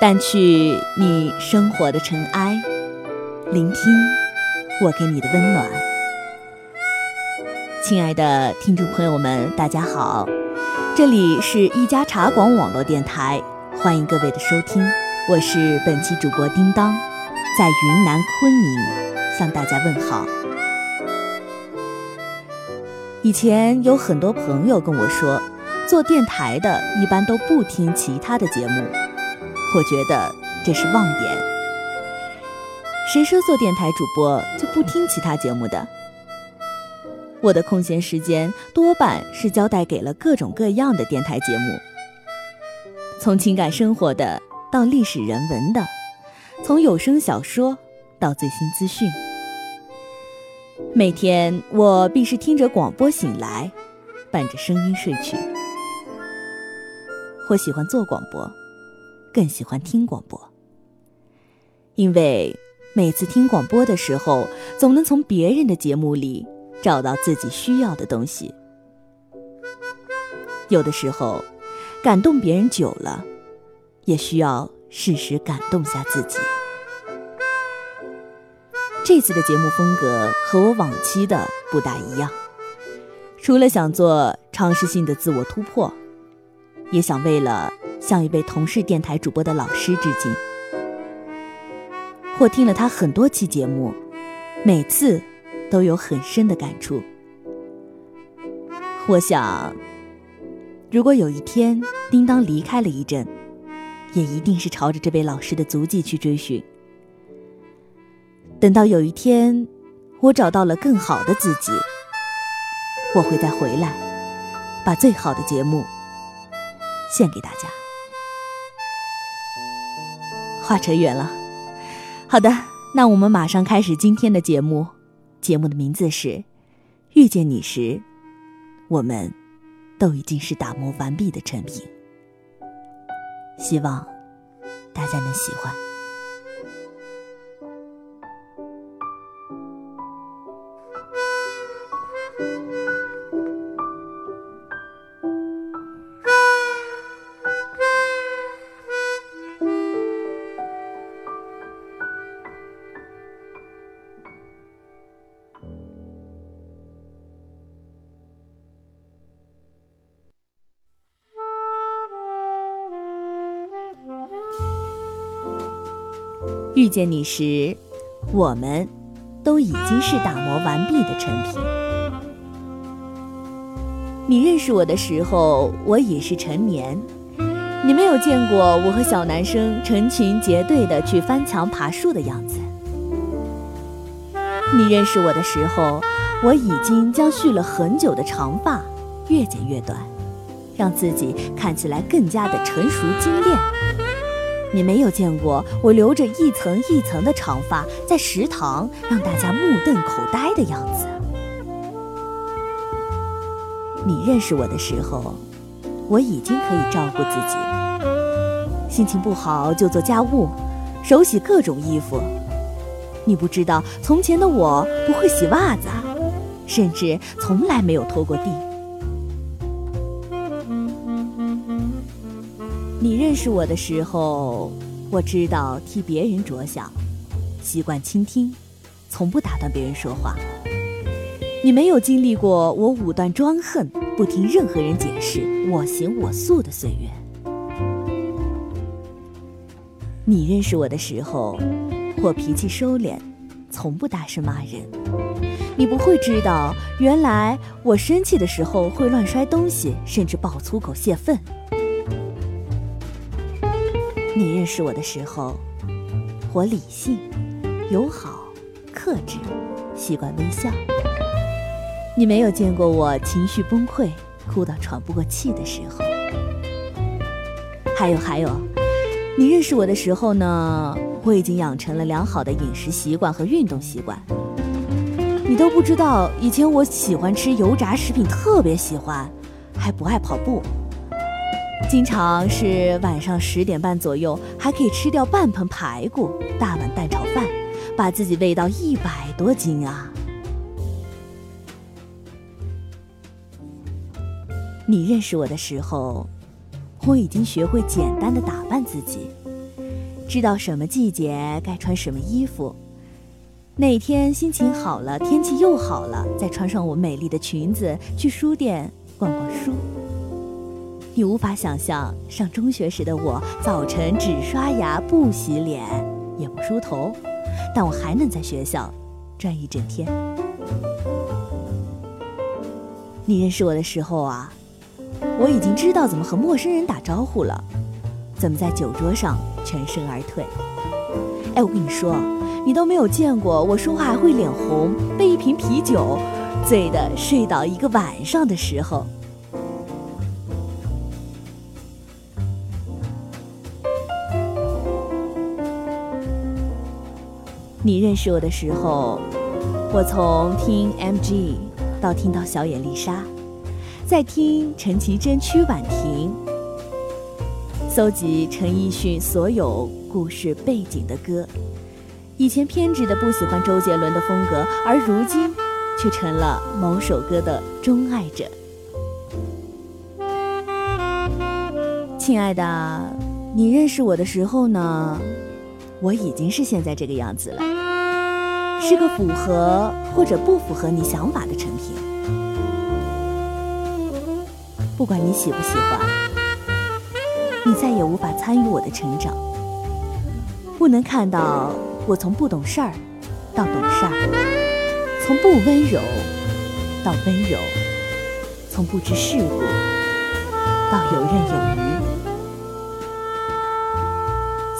掸去你生活的尘埃，聆听我给你的温暖。亲爱的听众朋友们，大家好，这里是一家茶馆网络电台，欢迎各位的收听，我是本期主播叮当，在云南昆明向大家问好。以前有很多朋友跟我说，做电台的一般都不听其他的节目，我觉得这是妄言。谁说做电台主播就不听其他节目的？我的空闲时间多半是交代给了各种各样的电台节目，从情感生活的到历史人文的，从有声小说到最新资讯。每天我必是听着广播醒来，伴着声音睡去。我喜欢做广播，更喜欢听广播，因为每次听广播的时候，总能从别人的节目里找到自己需要的东西。有的时候，感动别人久了，也需要适时感动下自己。这次的节目风格和我往期的不大一样，除了想做尝试性的自我突破，也想为了向一位同是电台主播的老师致敬。或听了他很多期节目，每次都有很深的感触。我想，如果有一天叮当离开了一阵，也一定是朝着这位老师的足迹去追寻。等到有一天，我找到了更好的自己，我会再回来，把最好的节目献给大家。话扯远了，好的，那我们马上开始今天的节目。节目的名字是《遇见你时》，我们都已经是打磨完毕的成品，希望大家能喜欢。遇见你时，我们都已经是打磨完毕的成品。你认识我的时候，我已是成年。你没有见过我和小男生成群结队的去翻墙爬树的样子。你认识我的时候，我已经将蓄了很久的长发越剪越短，让自己看起来更加的成熟精炼。你没有见过我留着一层一层的长发，在食堂让大家目瞪口呆的样子。你认识我的时候，我已经可以照顾自己，心情不好就做家务，手洗各种衣服。你不知道，从前的我不会洗袜子，甚至从来没有拖过地。认识我的时候，我知道替别人着想，习惯倾听，从不打断别人说话。你没有经历过我武断专横、不听任何人解释、我行我素的岁月。你认识我的时候，我脾气收敛，从不大声骂人。你不会知道，原来我生气的时候会乱摔东西，甚至爆粗口泄愤。你认识我的时候，我理性、友好、克制，习惯微笑。你没有见过我情绪崩溃、哭到喘不过气的时候。还有还有，你认识我的时候呢，我已经养成了良好的饮食习惯和运动习惯。你都不知道，以前我喜欢吃油炸食品，特别喜欢，还不爱跑步。经常是晚上十点半左右，还可以吃掉半盆排骨、大碗蛋炒饭，把自己喂到一百多斤啊！你认识我的时候，我已经学会简单的打扮自己，知道什么季节该穿什么衣服，哪天心情好了，天气又好了，再穿上我美丽的裙子去书店逛逛书。你无法想象上中学时的我，早晨只刷牙不洗脸，也不梳头，但我还能在学校转一整天。你认识我的时候啊，我已经知道怎么和陌生人打招呼了，怎么在酒桌上全身而退。哎，我跟你说，你都没有见过我说话还会脸红，被一瓶啤酒醉的睡倒一个晚上的时候。你认识我的时候，我从听 M.G. 到听到小野丽莎，再听陈绮贞、曲婉婷，搜集陈奕迅所有故事背景的歌。以前偏执的不喜欢周杰伦的风格，而如今却成了某首歌的钟爱者。亲爱的，你认识我的时候呢？我已经是现在这个样子了，是个符合或者不符合你想法的成品。不管你喜不喜欢，你再也无法参与我的成长，不能看到我从不懂事儿到懂事儿，从不温柔到温柔，从不知世故到游刃有余。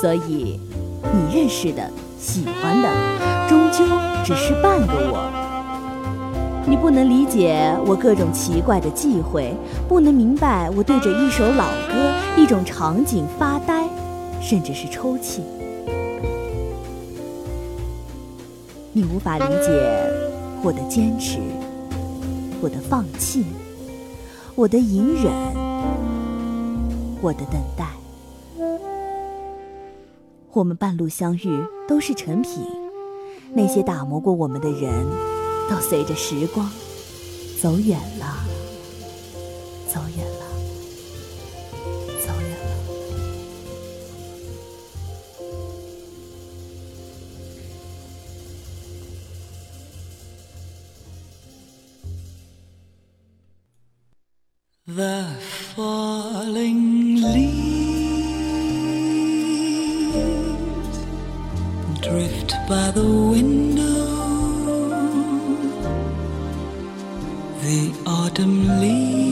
所以。你认识的、喜欢的，终究只是半个我。你不能理解我各种奇怪的忌讳，不能明白我对着一首老歌、一种场景发呆，甚至是抽泣。你无法理解我的坚持，我的放弃，我的隐忍，我的等待。我们半路相遇都是成品，那些打磨过我们的人，都随着时光走远了，走远 autumn leaves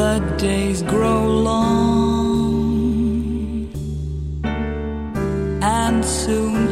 The days grow long, and soon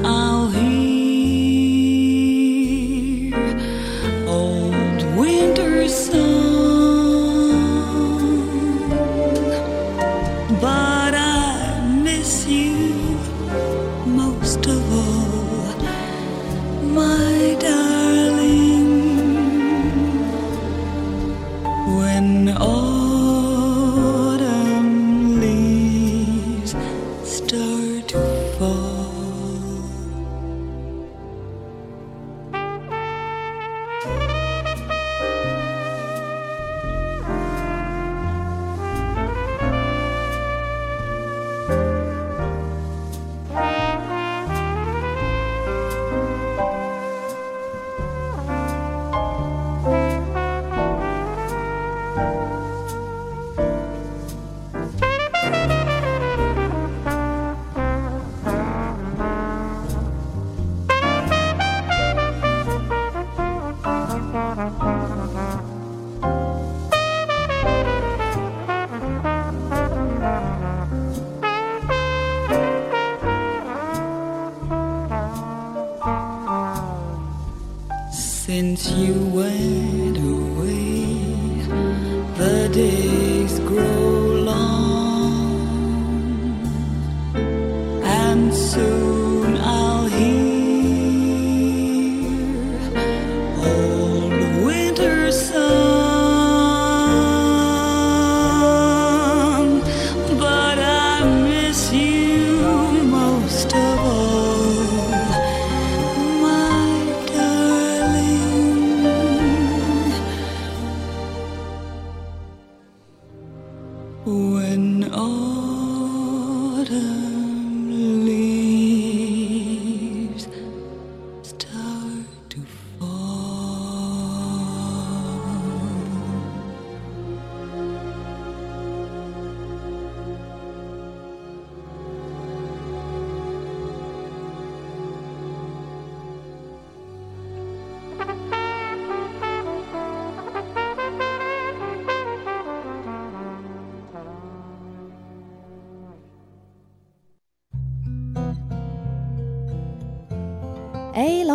Since you went When autumn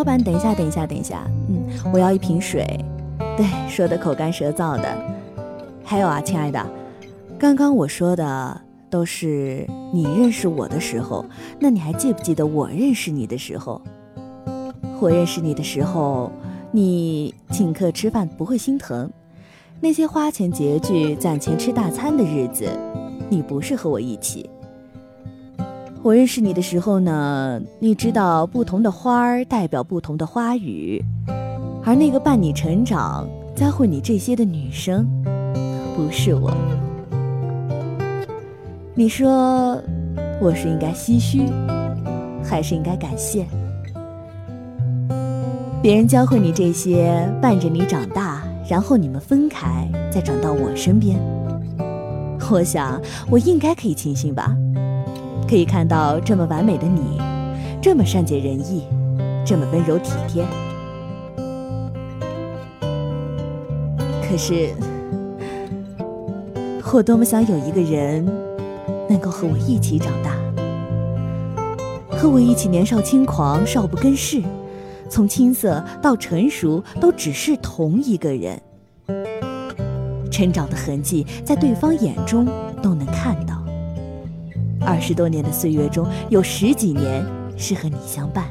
老板，等一下，等一下，等一下，嗯，我要一瓶水。对，说的口干舌燥的。还有啊，亲爱的，刚刚我说的都是你认识我的时候，那你还记不记得我认识你的时候？我认识你的时候，你请客吃饭不会心疼，那些花钱拮据、攒钱吃大餐的日子，你不是和我一起。我认识你的时候呢，你知道不同的花儿代表不同的花语，而那个伴你成长、教会你这些的女生，不是我。你说我是应该唏嘘，还是应该感谢？别人教会你这些，伴着你长大，然后你们分开，再转到我身边。我想，我应该可以庆幸吧。可以看到这么完美的你，这么善解人意，这么温柔体贴。可是，我多么想有一个人，能够和我一起长大，和我一起年少轻狂，少不更事，从青涩到成熟，都只是同一个人。成长的痕迹，在对方眼中都能看到。二十多年的岁月中，有十几年是和你相伴，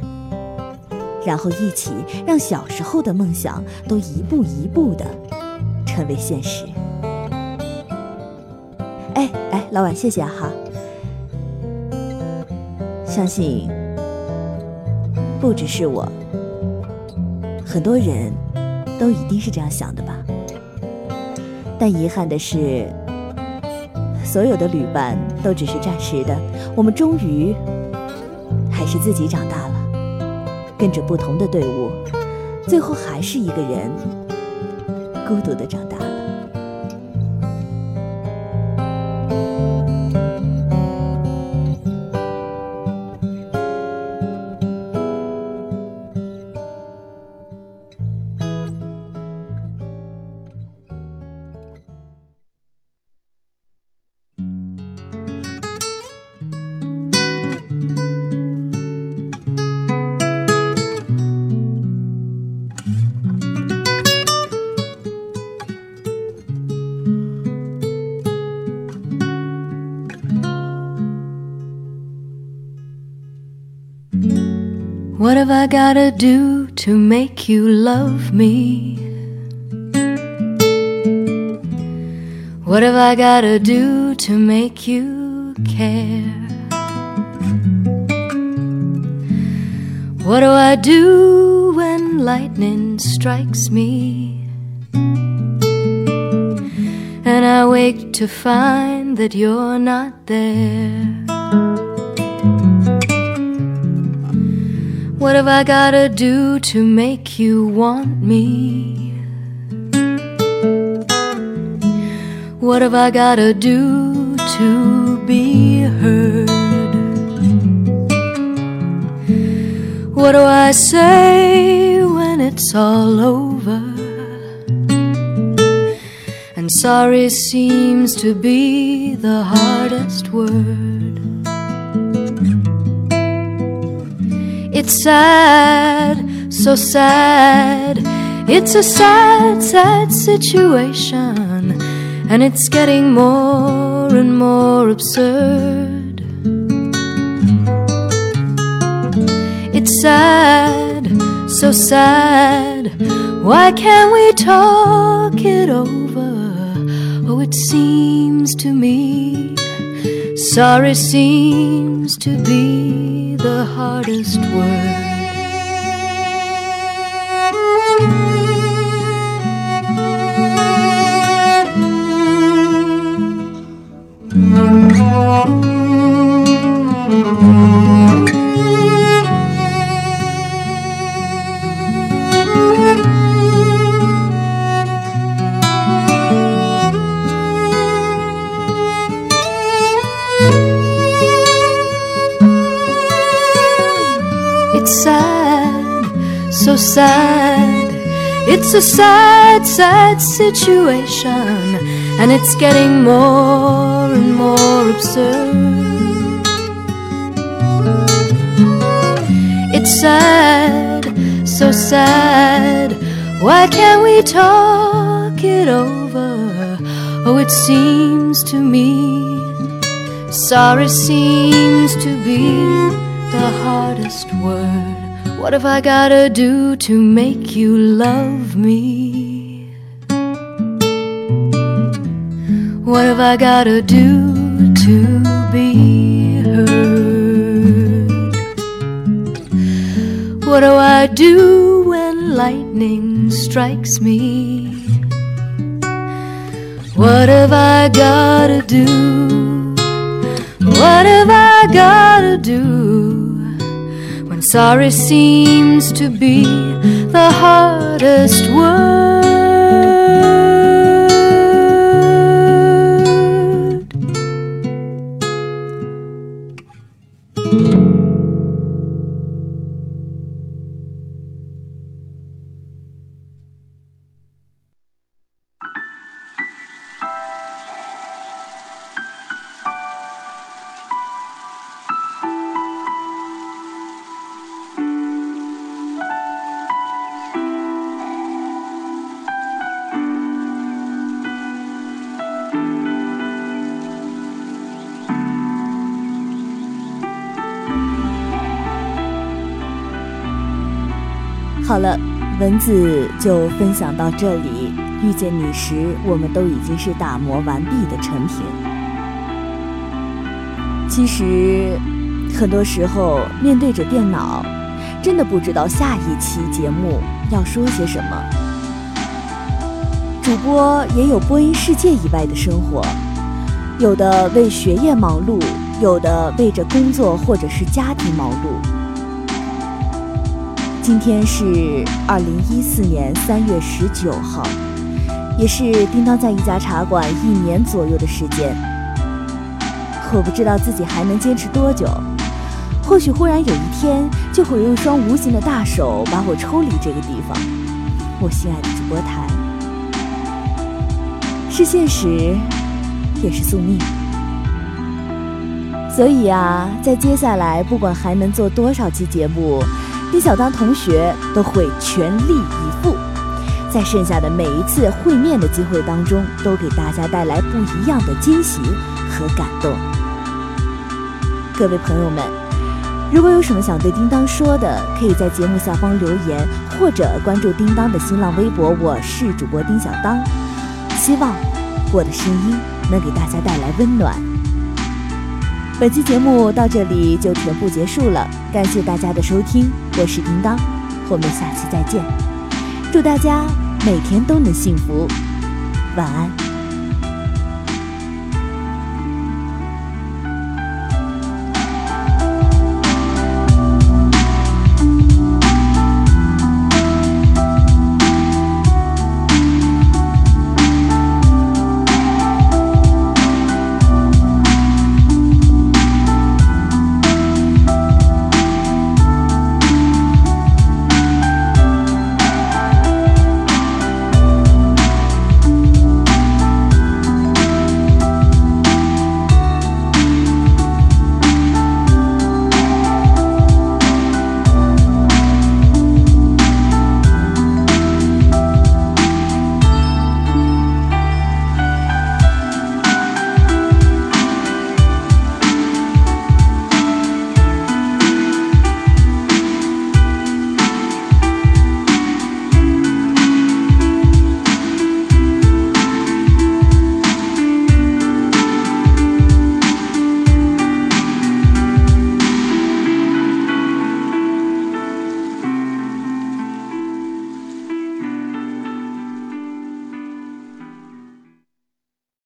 然后一起让小时候的梦想都一步一步的成为现实。哎哎，老板，谢谢哈。相信不只是我，很多人都一定是这样想的吧。但遗憾的是。所有的旅伴都只是暂时的，我们终于还是自己长大了，跟着不同的队伍，最后还是一个人孤独的长大 What have I gotta do to make you love me? What have I gotta do to make you care? What do I do when lightning strikes me? And I wake to find that you're not there. What have I gotta do to make you want me? What have I gotta do to be heard? What do I say when it's all over? And sorry seems to be the hardest word. It's sad, so sad. It's a sad, sad situation. and it's getting more and more absurd. It's sad, so sad. Why can't we talk it over? Oh, it seems to me sorry seems to be the hardest word. Sad, so sad. It's a sad, sad situation, and it's getting more and more absurd. It's sad, so sad. Why can't we talk it over? Oh, it seems to me sorry seems to be the hardest word. What have I gotta do to make you love me? What have I gotta do to be heard? What do I do when lightning strikes me? What have I gotta do? What have I gotta do sorry seems to be the hardest word? 好了，文字就分享到这里。遇见你时，我们都已经是打磨完毕的成品。其实，很多时候面对着电脑，真的不知道下一期节目要说些什么。主播也有播音世界以外的生活，有的为学业忙碌，有的为着工作或者是家庭忙碌。今天是二零一四年三月十九号，也是叮当在一家茶馆一年左右的时间。我不知道自己还能坚持多久，或许忽然有一天，就会有一双无形的大手把我抽离这个地方。我心爱的主播台，是现实，也是宿命。所以啊，在接下来，不管还能做多少期节目。丁小当同学都会全力以赴，在剩下的每一次会面的机会当中，都给大家带来不一样的惊喜和感动。各位朋友们，如果有什么想对叮当说的，可以在节目下方留言，或者关注叮当的新浪微博。我是主播丁小当，希望我的声音能给大家带来温暖。本期节目到这里就全部结束了，感谢大家的收听，我是叮当，我们下期再见，祝大家每天都能幸福，晚安。